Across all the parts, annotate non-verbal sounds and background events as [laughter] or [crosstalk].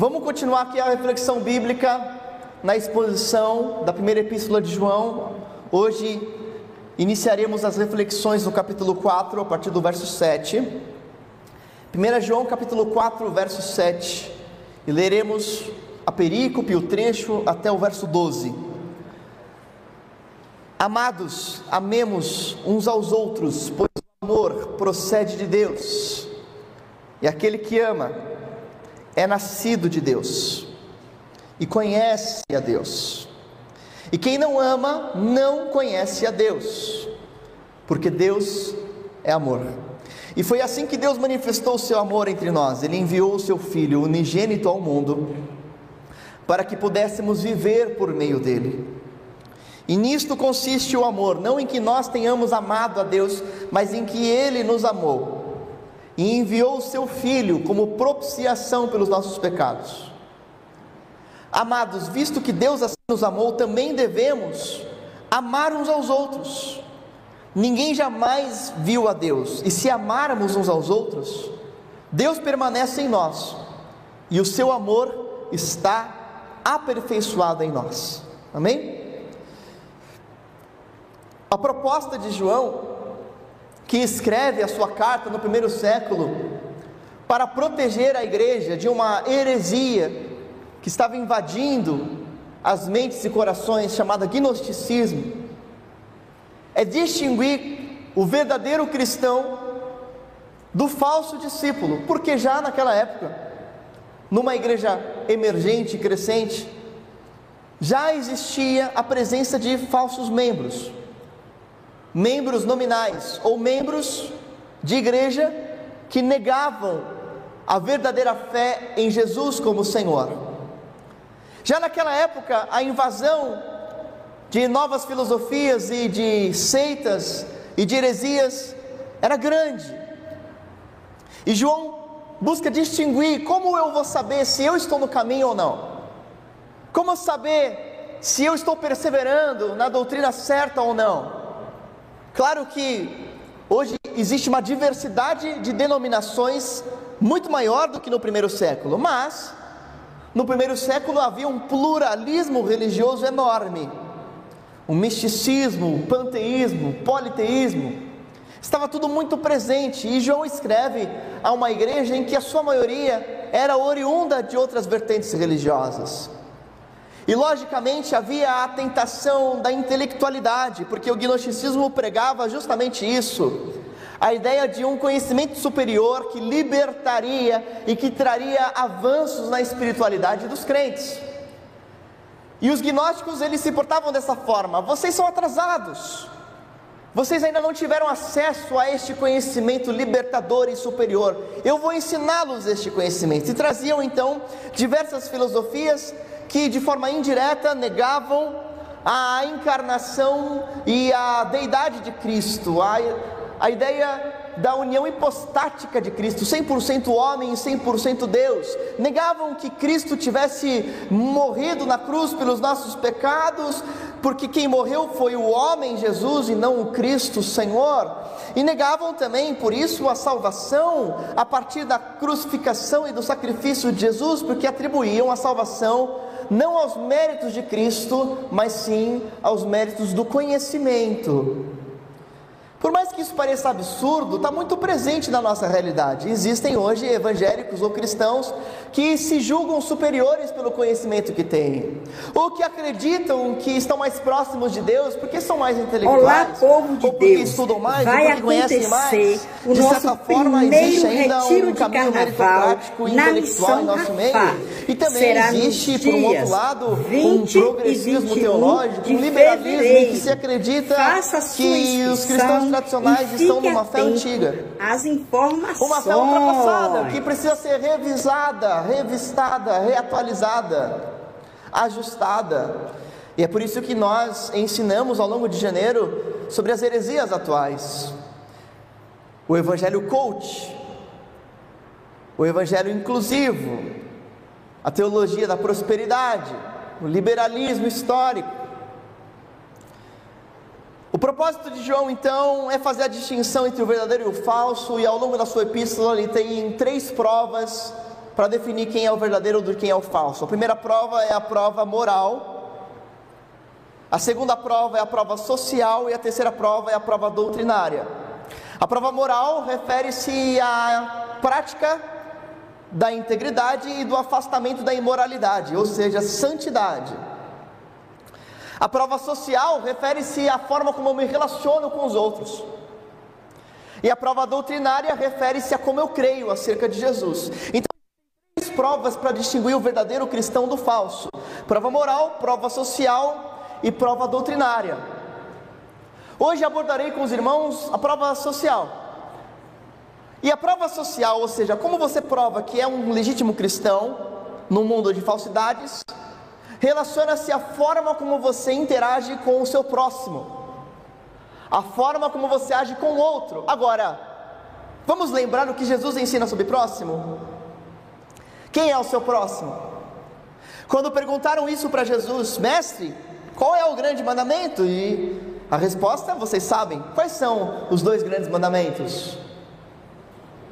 Vamos continuar aqui a reflexão bíblica na exposição da primeira epístola de João. Hoje iniciaremos as reflexões no capítulo 4, a partir do verso 7. 1 João capítulo 4, verso 7. E leremos a perícope, o trecho até o verso 12. Amados, amemos uns aos outros, pois o amor procede de Deus. E aquele que ama é nascido de Deus e conhece a Deus. E quem não ama não conhece a Deus, porque Deus é amor. E foi assim que Deus manifestou o seu amor entre nós. Ele enviou o seu Filho unigênito ao mundo para que pudéssemos viver por meio dele. E nisto consiste o amor, não em que nós tenhamos amado a Deus, mas em que ele nos amou e enviou o seu Filho como propiciação pelos nossos pecados. Amados, visto que Deus assim nos amou, também devemos amar uns aos outros. Ninguém jamais viu a Deus, e se amarmos uns aos outros, Deus permanece em nós, e o seu amor está aperfeiçoado em nós. Amém? A proposta de João que escreve a sua carta no primeiro século para proteger a igreja de uma heresia que estava invadindo as mentes e corações, chamada gnosticismo, é distinguir o verdadeiro cristão do falso discípulo, porque já naquela época, numa igreja emergente e crescente, já existia a presença de falsos membros membros nominais ou membros de igreja que negavam a verdadeira fé em Jesus como Senhor. Já naquela época, a invasão de novas filosofias e de seitas e de heresias era grande. E João busca distinguir como eu vou saber se eu estou no caminho ou não. Como saber se eu estou perseverando na doutrina certa ou não. Claro que hoje existe uma diversidade de denominações muito maior do que no primeiro século, mas no primeiro século havia um pluralismo religioso enorme, um misticismo, um panteísmo, um politeísmo, estava tudo muito presente. E João escreve a uma igreja em que a sua maioria era oriunda de outras vertentes religiosas. E logicamente havia a tentação da intelectualidade, porque o gnosticismo pregava justamente isso. A ideia de um conhecimento superior que libertaria e que traria avanços na espiritualidade dos crentes. E os gnósticos eles se portavam dessa forma: vocês são atrasados. Vocês ainda não tiveram acesso a este conhecimento libertador e superior. Eu vou ensiná-los este conhecimento. E traziam então diversas filosofias que de forma indireta negavam a encarnação e a deidade de Cristo, a, a ideia da união hipostática de Cristo, 100% homem e 100% Deus. Negavam que Cristo tivesse morrido na cruz pelos nossos pecados, porque quem morreu foi o homem Jesus e não o Cristo Senhor. E negavam também, por isso, a salvação a partir da crucificação e do sacrifício de Jesus, porque atribuíam a salvação não aos méritos de Cristo, mas sim aos méritos do conhecimento. Por mais que isso pareça absurdo, está muito presente na nossa realidade. Existem hoje evangélicos ou cristãos que se julgam superiores pelo conhecimento que têm, ou que acreditam que estão mais próximos de Deus porque são mais intelectuais, Olá, povo de ou porque Deus. estudam mais, Vai ou porque conhecem mais. o de nosso certa forma, existe ainda um caminho meritocrático e intelectual em nosso meio. E também Será existe, por um outro lado, um 20 progressismo 21 teológico, um liberalismo que se acredita que os cristãos tradicionais e estão numa fé antiga. Às informações. Uma fé ultrapassada, que precisa ser revisada, revistada, reatualizada, ajustada. E é por isso que nós ensinamos ao longo de janeiro sobre as heresias atuais. O evangelho coach, o evangelho inclusivo, a teologia da prosperidade, o liberalismo histórico. O propósito de João, então, é fazer a distinção entre o verdadeiro e o falso, e ao longo da sua epístola ele tem três provas para definir quem é o verdadeiro do quem é o falso. A primeira prova é a prova moral, a segunda prova é a prova social e a terceira prova é a prova doutrinária. A prova moral refere-se à prática da integridade e do afastamento da imoralidade, ou seja, santidade. A prova social refere-se à forma como eu me relaciono com os outros. E a prova doutrinária refere-se a como eu creio acerca de Jesus. Então, três provas para distinguir o verdadeiro cristão do falso: prova moral, prova social e prova doutrinária. Hoje abordarei com os irmãos a prova social. E a prova social, ou seja, como você prova que é um legítimo cristão no mundo de falsidades, relaciona-se à forma como você interage com o seu próximo a forma como você age com o outro. Agora, vamos lembrar o que Jesus ensina sobre próximo? Quem é o seu próximo? Quando perguntaram isso para Jesus, mestre, qual é o grande mandamento? E a resposta, vocês sabem, quais são os dois grandes mandamentos?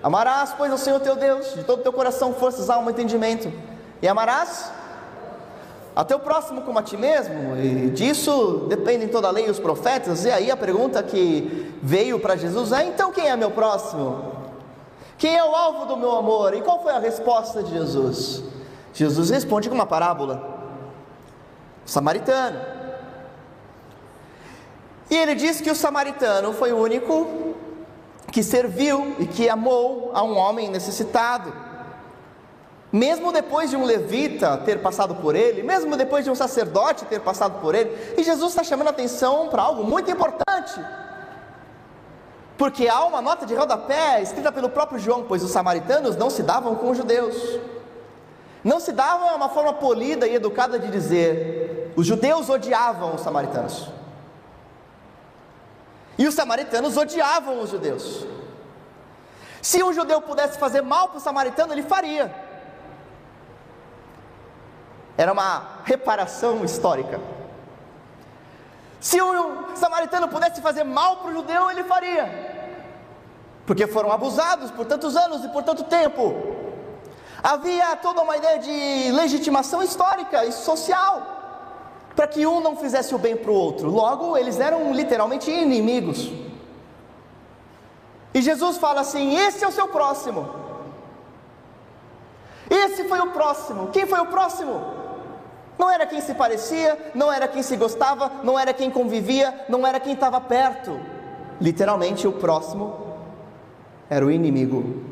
Amarás, pois, ao Senhor teu Deus, de todo teu coração, forças, alma, entendimento, e amarás a teu próximo como a ti mesmo, e disso dependem toda a lei e os profetas, e aí a pergunta que veio para Jesus é: então quem é meu próximo? Quem é o alvo do meu amor? E qual foi a resposta de Jesus? Jesus responde com uma parábola: o samaritano. E ele diz que o samaritano foi o único que serviu e que amou a um homem necessitado. Mesmo depois de um levita ter passado por ele, mesmo depois de um sacerdote ter passado por ele, e Jesus está chamando a atenção para algo muito importante. Porque há uma nota de rodapé escrita pelo próprio João, pois os samaritanos não se davam com os judeus. Não se davam é uma forma polida e educada de dizer, os judeus odiavam os samaritanos. E os samaritanos odiavam os judeus. Se um judeu pudesse fazer mal para o samaritano, ele faria. Era uma reparação histórica. Se o samaritano pudesse fazer mal para o judeu, ele faria. Porque foram abusados por tantos anos e por tanto tempo. Havia toda uma ideia de legitimação histórica e social para que um não fizesse o bem para o outro. Logo, eles eram literalmente inimigos. E Jesus fala assim: esse é o seu próximo. Esse foi o próximo. Quem foi o próximo? Não era quem se parecia, não era quem se gostava, não era quem convivia, não era quem estava perto. Literalmente, o próximo era o inimigo.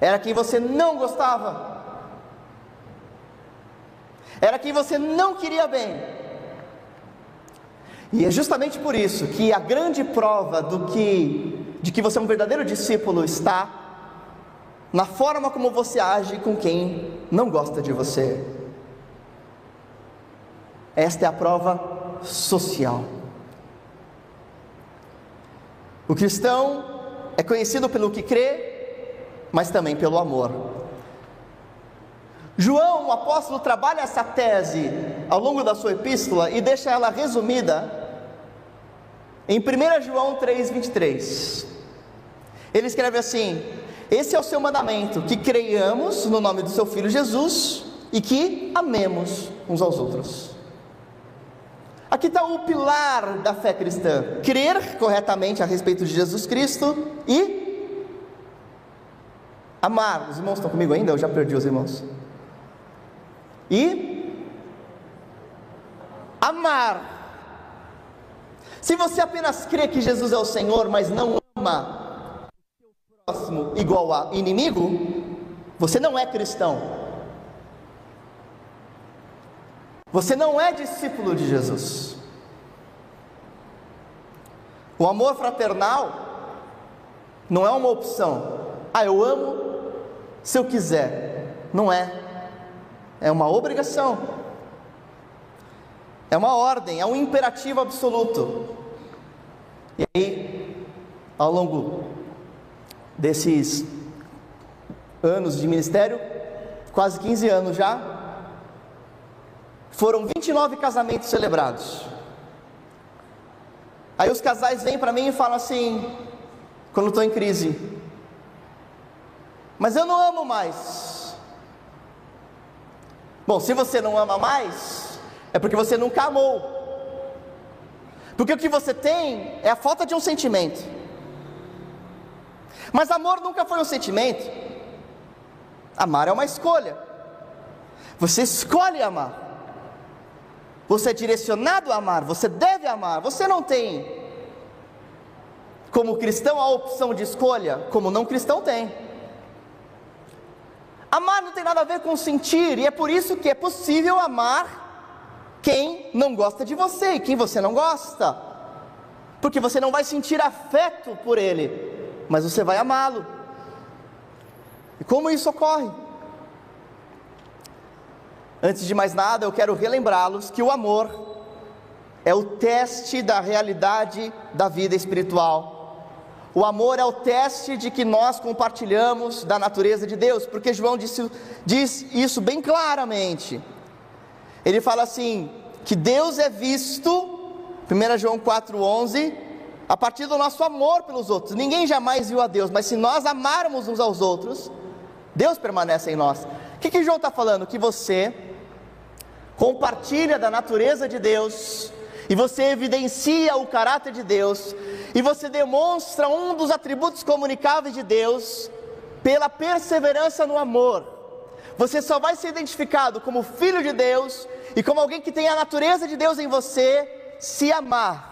Era quem você não gostava. Era quem você não queria bem. E é justamente por isso que a grande prova do que de que você é um verdadeiro discípulo está na forma como você age com quem não gosta de você. Esta é a prova social. O cristão é conhecido pelo que crê, mas também pelo amor. João, o apóstolo, trabalha essa tese ao longo da sua epístola e deixa ela resumida em 1 João 3,23. Ele escreve assim: esse é o seu mandamento: que creiamos no nome do seu Filho Jesus e que amemos uns aos outros. Aqui está o pilar da fé cristã: crer corretamente a respeito de Jesus Cristo e amar. Os irmãos estão comigo ainda? Eu já perdi os irmãos. E amar. Se você apenas crê que Jesus é o Senhor, mas não ama próximo igual a inimigo, você não é cristão. Você não é discípulo de Jesus. O amor fraternal não é uma opção. Ah, eu amo se eu quiser. Não é. É uma obrigação. É uma ordem, é um imperativo absoluto. E aí, ao longo desses anos de ministério, quase 15 anos já, foram 29 casamentos celebrados. Aí os casais vêm para mim e falam assim, quando estou em crise: mas eu não amo mais. Bom, se você não ama mais, é porque você nunca amou. Porque o que você tem é a falta de um sentimento. Mas amor nunca foi um sentimento. Amar é uma escolha. Você escolhe amar. Você é direcionado a amar, você deve amar. Você não tem, como cristão, a opção de escolha, como não cristão tem. Amar não tem nada a ver com sentir, e é por isso que é possível amar quem não gosta de você e quem você não gosta, porque você não vai sentir afeto por ele, mas você vai amá-lo. E como isso ocorre? Antes de mais nada, eu quero relembrá-los que o amor é o teste da realidade da vida espiritual. O amor é o teste de que nós compartilhamos da natureza de Deus, porque João disse, diz isso bem claramente. Ele fala assim: que Deus é visto, 1 João 4,11, a partir do nosso amor pelos outros. Ninguém jamais viu a Deus, mas se nós amarmos uns aos outros, Deus permanece em nós. O que, que João está falando? Que você compartilha da natureza de Deus, e você evidencia o caráter de Deus, e você demonstra um dos atributos comunicáveis de Deus pela perseverança no amor. Você só vai ser identificado como filho de Deus e como alguém que tem a natureza de Deus em você, se amar.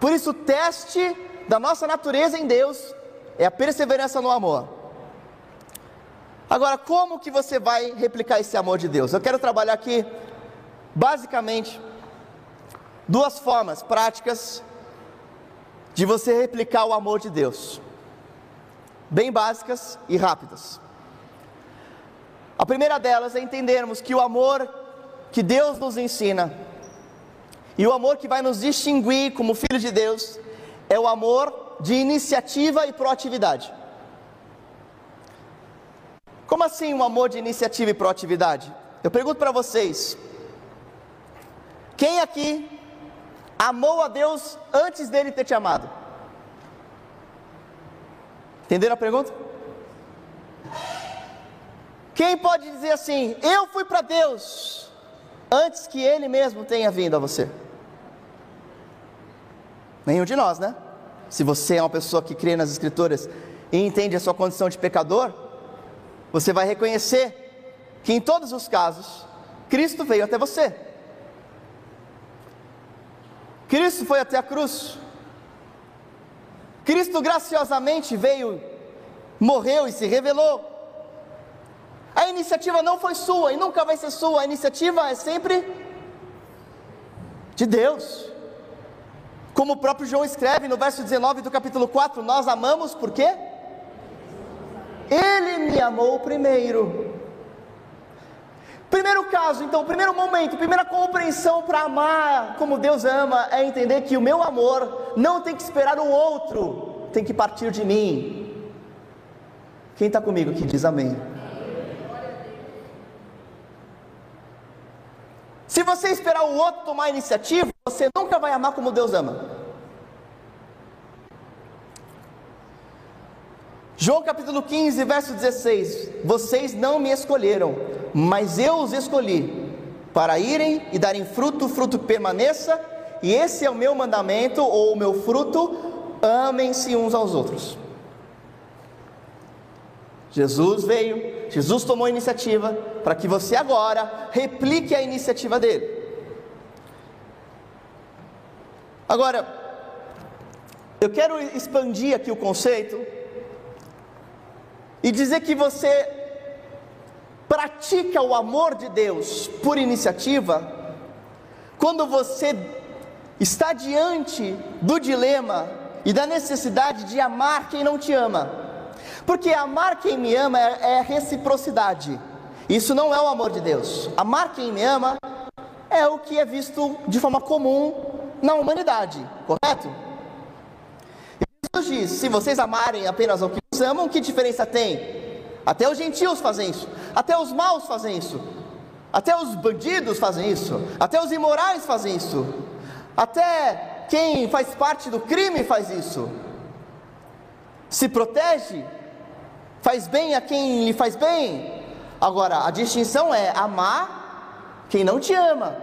Por isso, o teste da nossa natureza em Deus é a perseverança no amor. Agora, como que você vai replicar esse amor de Deus? Eu quero trabalhar aqui basicamente duas formas práticas de você replicar o amor de Deus, bem básicas e rápidas. A primeira delas é entendermos que o amor que Deus nos ensina e o amor que vai nos distinguir como filhos de Deus é o amor de iniciativa e proatividade. Como assim um amor de iniciativa e proatividade? Eu pergunto para vocês: quem aqui amou a Deus antes dele ter te amado? Entenderam a pergunta? Quem pode dizer assim: Eu fui para Deus antes que Ele mesmo tenha vindo a você? Nenhum de nós, né? Se você é uma pessoa que crê nas Escrituras e entende a sua condição de pecador, você vai reconhecer que em todos os casos, Cristo veio até você. Cristo foi até a cruz. Cristo graciosamente veio, morreu e se revelou. A iniciativa não foi sua e nunca vai ser sua, a iniciativa é sempre de Deus. Como o próprio João escreve no verso 19 do capítulo 4, nós amamos por quê? Ele me amou primeiro. Primeiro caso, então, primeiro momento, primeira compreensão para amar como Deus ama é entender que o meu amor não tem que esperar o outro, tem que partir de mim. Quem está comigo aqui diz amém. Se você esperar o outro tomar a iniciativa, você nunca vai amar como Deus ama. João capítulo 15, verso 16: Vocês não me escolheram, mas eu os escolhi, para irem e darem fruto, fruto permaneça, e esse é o meu mandamento, ou o meu fruto: amem-se uns aos outros. Jesus veio, Jesus tomou a iniciativa para que você agora replique a iniciativa dele. Agora, eu quero expandir aqui o conceito e dizer que você pratica o amor de Deus por iniciativa, quando você está diante do dilema e da necessidade de amar quem não te ama, porque amar quem me ama é, é reciprocidade, isso não é o amor de Deus. Amar quem me ama é o que é visto de forma comum na humanidade, correto? Jesus diz: se vocês amarem apenas ao que os amam, que diferença tem? Até os gentios fazem isso, até os maus fazem isso, até os bandidos fazem isso, até os imorais fazem isso, até quem faz parte do crime faz isso. Se protege faz bem a quem lhe faz bem. Agora, a distinção é amar quem não te ama.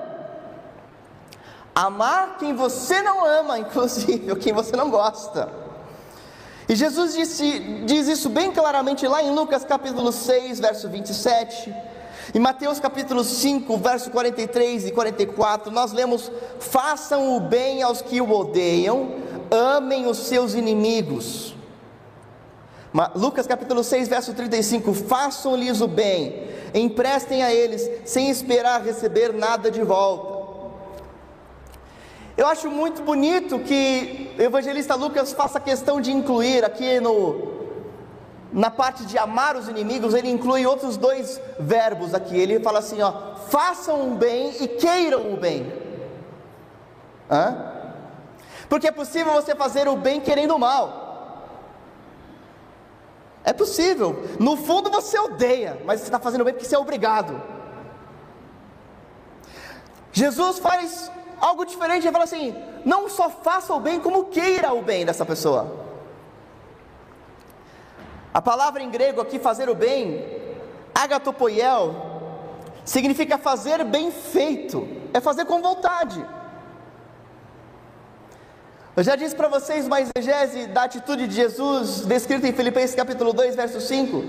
Amar quem você não ama, [laughs] inclusive, ou quem você não gosta. E Jesus disse, diz isso bem claramente lá em Lucas capítulo 6, verso 27. Em Mateus capítulo 5, verso 43 e 44, nós lemos: Façam o bem aos que o odeiam, amem os seus inimigos. Lucas capítulo 6, verso 35: Façam-lhes o bem, emprestem a eles, sem esperar receber nada de volta. Eu acho muito bonito que o evangelista Lucas faça questão de incluir aqui no, na parte de amar os inimigos, ele inclui outros dois verbos aqui. Ele fala assim: ó, façam o bem e queiram o bem. Hã? Porque é possível você fazer o bem querendo o mal. É possível. No fundo você odeia, mas você está fazendo bem porque você é obrigado. Jesus faz algo diferente. Ele fala assim: não só faça o bem, como queira o bem dessa pessoa. A palavra em grego aqui, fazer o bem, agatopoiel, significa fazer bem feito, é fazer com vontade. Eu já disse para vocês uma exegese da atitude de Jesus, descrita em Filipenses capítulo 2, verso 5.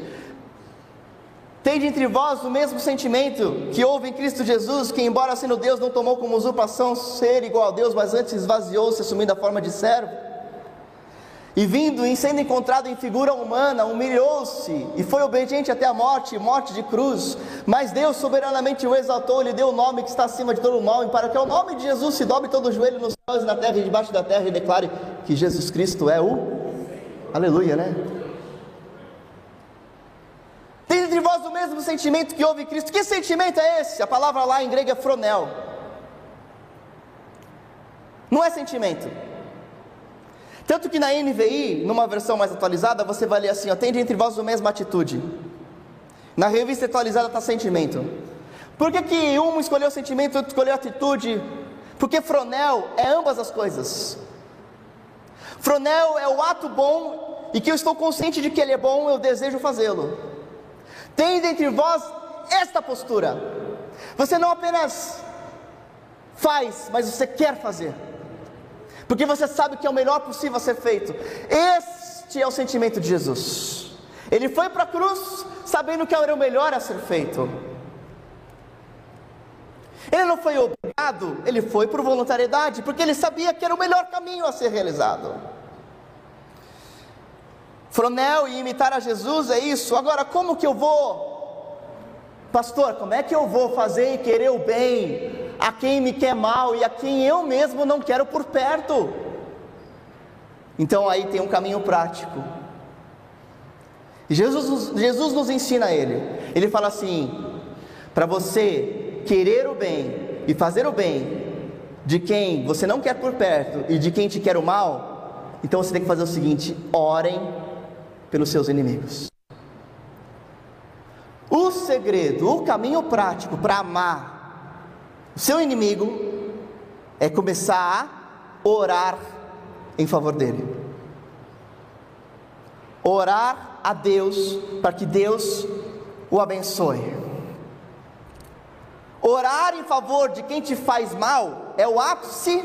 Tende entre vós o mesmo sentimento que houve em Cristo Jesus, que, embora sendo Deus, não tomou como usurpação ser igual a Deus, mas antes esvaziou-se, assumindo a forma de servo e vindo e sendo encontrado em figura humana, humilhou-se e foi obediente até a morte, morte de cruz. Mas Deus soberanamente o exaltou, lhe deu o nome que está acima de todo o nome, para que o nome de Jesus se dobre todo o joelho nos céus e na terra e debaixo da terra e declare que Jesus Cristo é o Aleluia, né? Tem entre vós o mesmo sentimento que houve em Cristo. Que sentimento é esse? A palavra lá em grego é fronel. Não é sentimento. Tanto que na NVI, numa versão mais atualizada, você vai ler assim: ó, tende entre vós a mesma atitude. Na revista atualizada está sentimento. Por que, que um escolheu sentimento e outro escolheu atitude? Porque fronel é ambas as coisas. Fronel é o ato bom e que eu estou consciente de que ele é bom, eu desejo fazê-lo. Tende entre vós esta postura. Você não apenas faz, mas você quer fazer porque você sabe que é o melhor possível a ser feito. Este é o sentimento de Jesus. Ele foi para a cruz sabendo que era o melhor a ser feito. Ele não foi obrigado, ele foi por voluntariedade, porque ele sabia que era o melhor caminho a ser realizado. Fronel e imitar a Jesus é isso. Agora, como que eu vou, pastor? Como é que eu vou fazer e querer o bem a quem me quer mal e a quem eu mesmo não quero por perto. Então aí tem um caminho prático. Jesus, Jesus nos ensina ele. Ele fala assim: para você querer o bem e fazer o bem de quem você não quer por perto e de quem te quer o mal, então você tem que fazer o seguinte: orem pelos seus inimigos. O segredo, o caminho prático para amar o seu inimigo é começar a orar em favor dele. Orar a Deus para que Deus o abençoe. Orar em favor de quem te faz mal é o ápice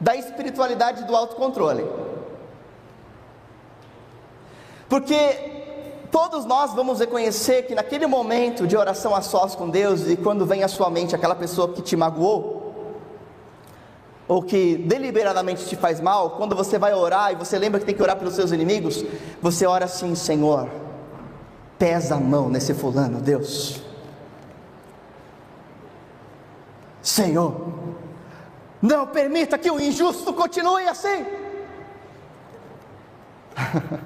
da espiritualidade do autocontrole. Porque Todos nós vamos reconhecer que naquele momento de oração a sós com Deus e quando vem à sua mente aquela pessoa que te magoou, ou que deliberadamente te faz mal, quando você vai orar e você lembra que tem que orar pelos seus inimigos, você ora assim: Senhor, pesa a mão nesse fulano, Deus. Senhor, não permita que o injusto continue assim. [laughs]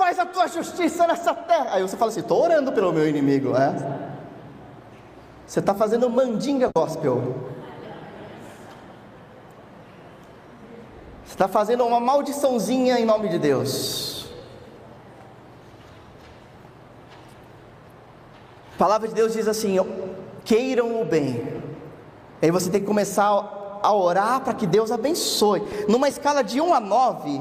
Faz a tua justiça nessa terra. Aí você fala assim: estou orando pelo meu inimigo. É? Você está fazendo mandinga gospel. Você está fazendo uma maldiçãozinha em nome de Deus. A palavra de Deus diz assim: queiram o bem. Aí você tem que começar a orar para que Deus abençoe. Numa escala de 1 a 9,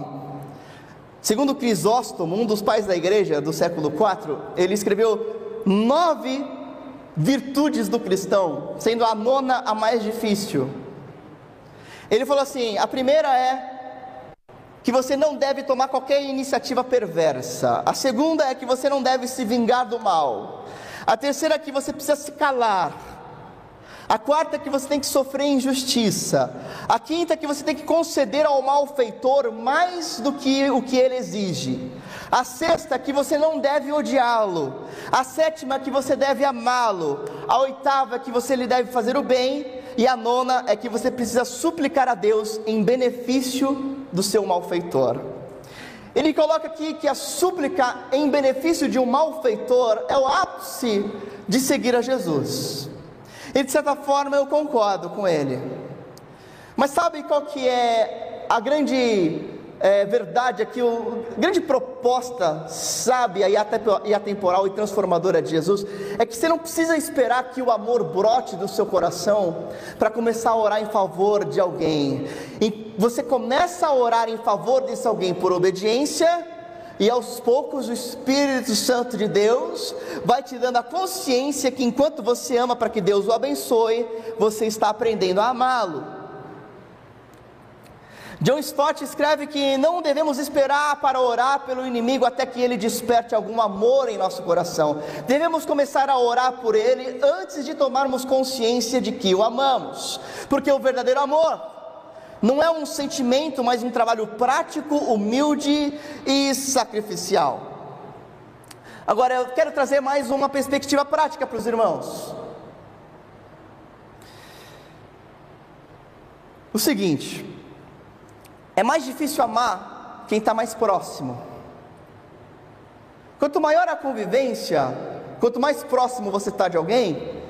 Segundo Crisóstomo, um dos pais da igreja do século IV, ele escreveu nove virtudes do cristão, sendo a nona a mais difícil. Ele falou assim: a primeira é que você não deve tomar qualquer iniciativa perversa. A segunda é que você não deve se vingar do mal. A terceira é que você precisa se calar. A quarta é que você tem que sofrer injustiça. A quinta é que você tem que conceder ao malfeitor mais do que o que ele exige. A sexta é que você não deve odiá-lo. A sétima é que você deve amá-lo. A oitava é que você lhe deve fazer o bem. E a nona é que você precisa suplicar a Deus em benefício do seu malfeitor. Ele coloca aqui que a súplica em benefício de um malfeitor é o ápice de seguir a Jesus. E de certa forma eu concordo com ele. Mas sabe qual que é a grande é, verdade aqui, a grande proposta sábia e atemporal e transformadora de Jesus é que você não precisa esperar que o amor brote do seu coração para começar a orar em favor de alguém. E você começa a orar em favor desse alguém por obediência e aos poucos o Espírito Santo de Deus vai te dando a consciência que enquanto você ama para que Deus o abençoe, você está aprendendo a amá-lo. John Stott escreve que não devemos esperar para orar pelo inimigo até que ele desperte algum amor em nosso coração. Devemos começar a orar por ele antes de tomarmos consciência de que o amamos, porque o verdadeiro amor não é um sentimento, mas um trabalho prático, humilde e sacrificial. Agora eu quero trazer mais uma perspectiva prática para os irmãos. O seguinte: é mais difícil amar quem está mais próximo. Quanto maior a convivência, quanto mais próximo você está de alguém,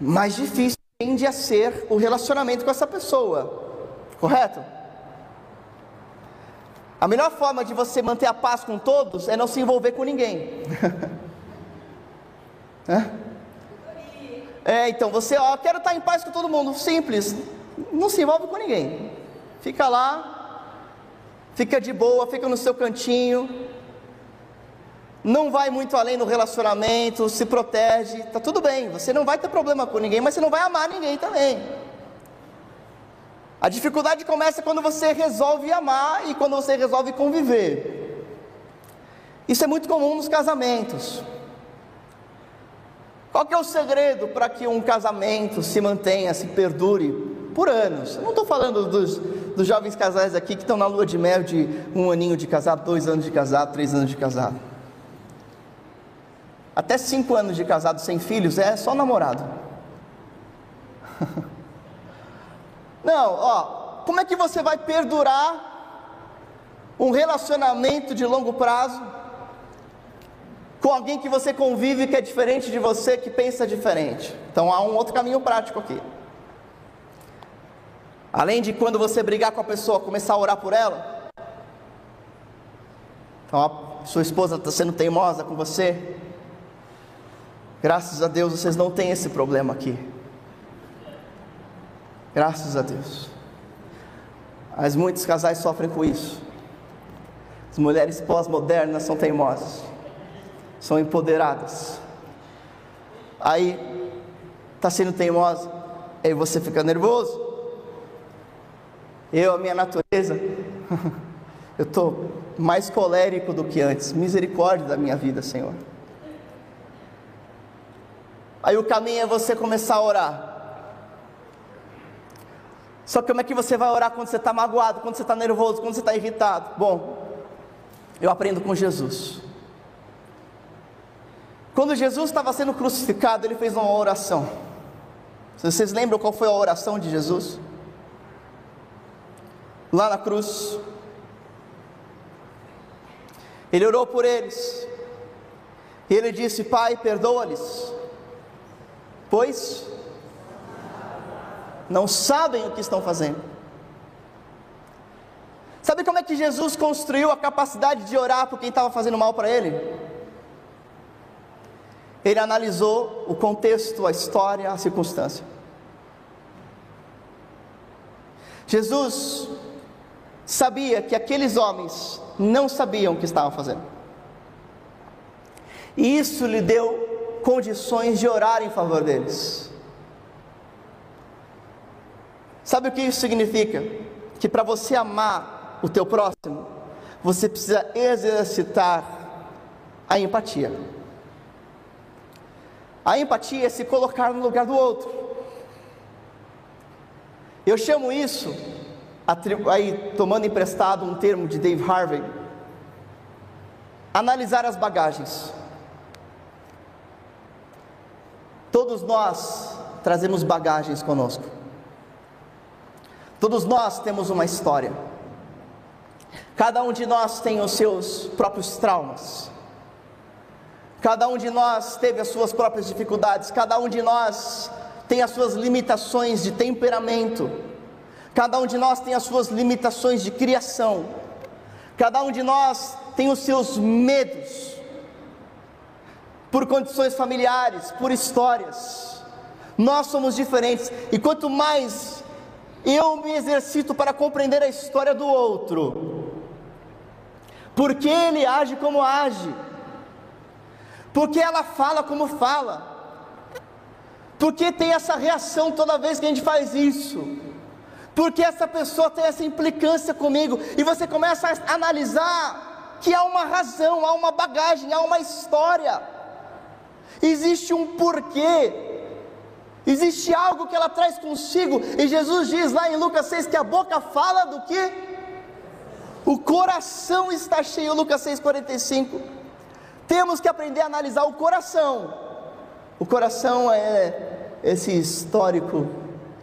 mais difícil tende a ser o relacionamento com essa pessoa. Correto? A melhor forma de você manter a paz com todos é não se envolver com ninguém. [laughs] é, então você, ó, quero estar em paz com todo mundo, simples. Não se envolve com ninguém. Fica lá, fica de boa, fica no seu cantinho. Não vai muito além no relacionamento, se protege, tá tudo bem. Você não vai ter problema com ninguém, mas você não vai amar ninguém também. A dificuldade começa quando você resolve amar e quando você resolve conviver. Isso é muito comum nos casamentos. Qual é o segredo para que um casamento se mantenha, se perdure por anos? Eu não estou falando dos, dos jovens casais aqui que estão na lua de mel de um aninho de casado, dois anos de casado, três anos de casado. Até cinco anos de casado sem filhos é só namorado. Não, ó, como é que você vai perdurar um relacionamento de longo prazo com alguém que você convive que é diferente de você, que pensa diferente? Então há um outro caminho prático aqui. Além de quando você brigar com a pessoa, começar a orar por ela. Então a sua esposa está sendo teimosa com você. Graças a Deus vocês não têm esse problema aqui. Graças a Deus. Mas muitos casais sofrem com isso. As mulheres pós-modernas são teimosas, são empoderadas. Aí, está sendo teimosa, aí você fica nervoso. Eu, a minha natureza, [laughs] eu estou mais colérico do que antes. Misericórdia da minha vida, Senhor. Aí o caminho é você começar a orar. Só que como é que você vai orar quando você está magoado, quando você está nervoso, quando você está irritado? Bom, eu aprendo com Jesus. Quando Jesus estava sendo crucificado, ele fez uma oração. Vocês lembram qual foi a oração de Jesus? Lá na cruz. Ele orou por eles. E ele disse: Pai, perdoa-lhes, pois não sabem o que estão fazendo. Sabe como é que Jesus construiu a capacidade de orar por quem estava fazendo mal para ele? Ele analisou o contexto, a história, a circunstância. Jesus sabia que aqueles homens não sabiam o que estavam fazendo. E isso lhe deu condições de orar em favor deles. Sabe o que isso significa? Que para você amar o teu próximo, você precisa exercitar a empatia. A empatia é se colocar no lugar do outro. Eu chamo isso, aí tomando emprestado um termo de Dave Harvey, analisar as bagagens. Todos nós trazemos bagagens conosco. Todos nós temos uma história. Cada um de nós tem os seus próprios traumas. Cada um de nós teve as suas próprias dificuldades. Cada um de nós tem as suas limitações de temperamento. Cada um de nós tem as suas limitações de criação. Cada um de nós tem os seus medos por condições familiares, por histórias. Nós somos diferentes e quanto mais eu me exercito para compreender a história do outro, porque ele age como age, porque ela fala como fala, porque tem essa reação toda vez que a gente faz isso, porque essa pessoa tem essa implicância comigo, e você começa a analisar que há uma razão, há uma bagagem, há uma história, existe um porquê, Existe algo que ela traz consigo, e Jesus diz lá em Lucas 6 que a boca fala do que? O coração está cheio, Lucas 6,45. Temos que aprender a analisar o coração. O coração é esse histórico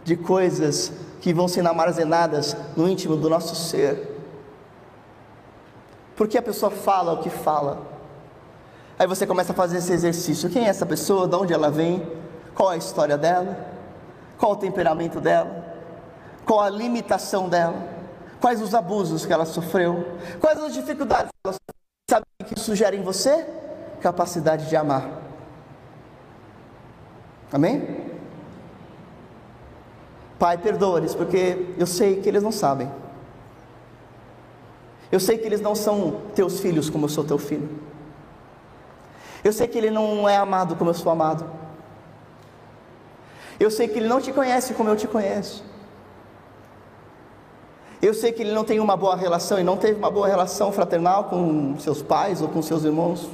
de coisas que vão sendo armazenadas no íntimo do nosso ser. Por que a pessoa fala o que fala? Aí você começa a fazer esse exercício. Quem é essa pessoa? De onde ela vem? Qual a história dela? Qual o temperamento dela? Qual a limitação dela? Quais os abusos que ela sofreu? Quais as dificuldades que ela sofreu? Sabe o que isso gera em você? Capacidade de amar. Amém? Pai, perdoa-lhes, porque eu sei que eles não sabem. Eu sei que eles não são teus filhos como eu sou teu filho. Eu sei que ele não é amado como eu sou amado. Eu sei que Ele não te conhece como eu te conheço. Eu sei que Ele não tem uma boa relação e não teve uma boa relação fraternal com seus pais ou com seus irmãos.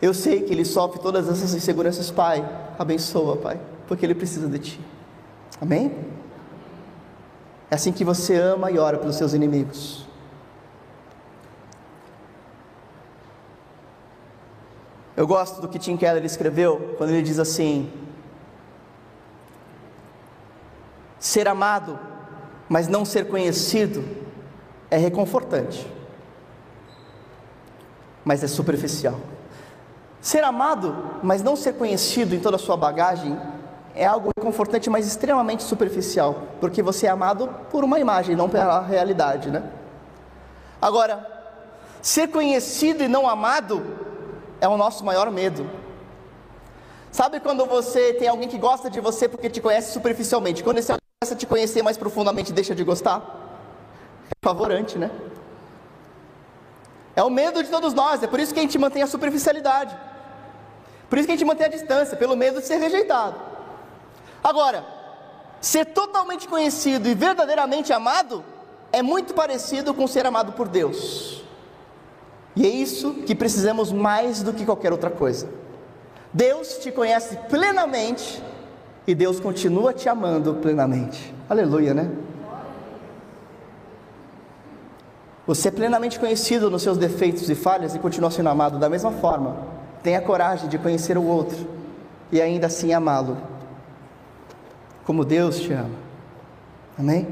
Eu sei que Ele sofre todas essas inseguranças, Pai. Abençoa, Pai, porque Ele precisa de Ti. Amém? É assim que você ama e ora pelos seus inimigos. Eu gosto do que Tim Keller escreveu quando ele diz assim: Ser amado, mas não ser conhecido, é reconfortante, mas é superficial. Ser amado, mas não ser conhecido em toda a sua bagagem, é algo reconfortante, mas extremamente superficial, porque você é amado por uma imagem, não pela realidade, né? Agora, ser conhecido e não amado é o nosso maior medo. Sabe quando você tem alguém que gosta de você porque te conhece superficialmente? Quando esse alguém começa a te conhecer mais profundamente, deixa de gostar? É favorante, né? É o medo de todos nós, é por isso que a gente mantém a superficialidade. Por isso que a gente mantém a distância, pelo medo de ser rejeitado. Agora, ser totalmente conhecido e verdadeiramente amado é muito parecido com ser amado por Deus. E é isso que precisamos mais do que qualquer outra coisa. Deus te conhece plenamente e Deus continua te amando plenamente. Aleluia, né? Você é plenamente conhecido nos seus defeitos e falhas e continua sendo amado da mesma forma. Tenha coragem de conhecer o outro e ainda assim amá-lo, como Deus te ama. Amém?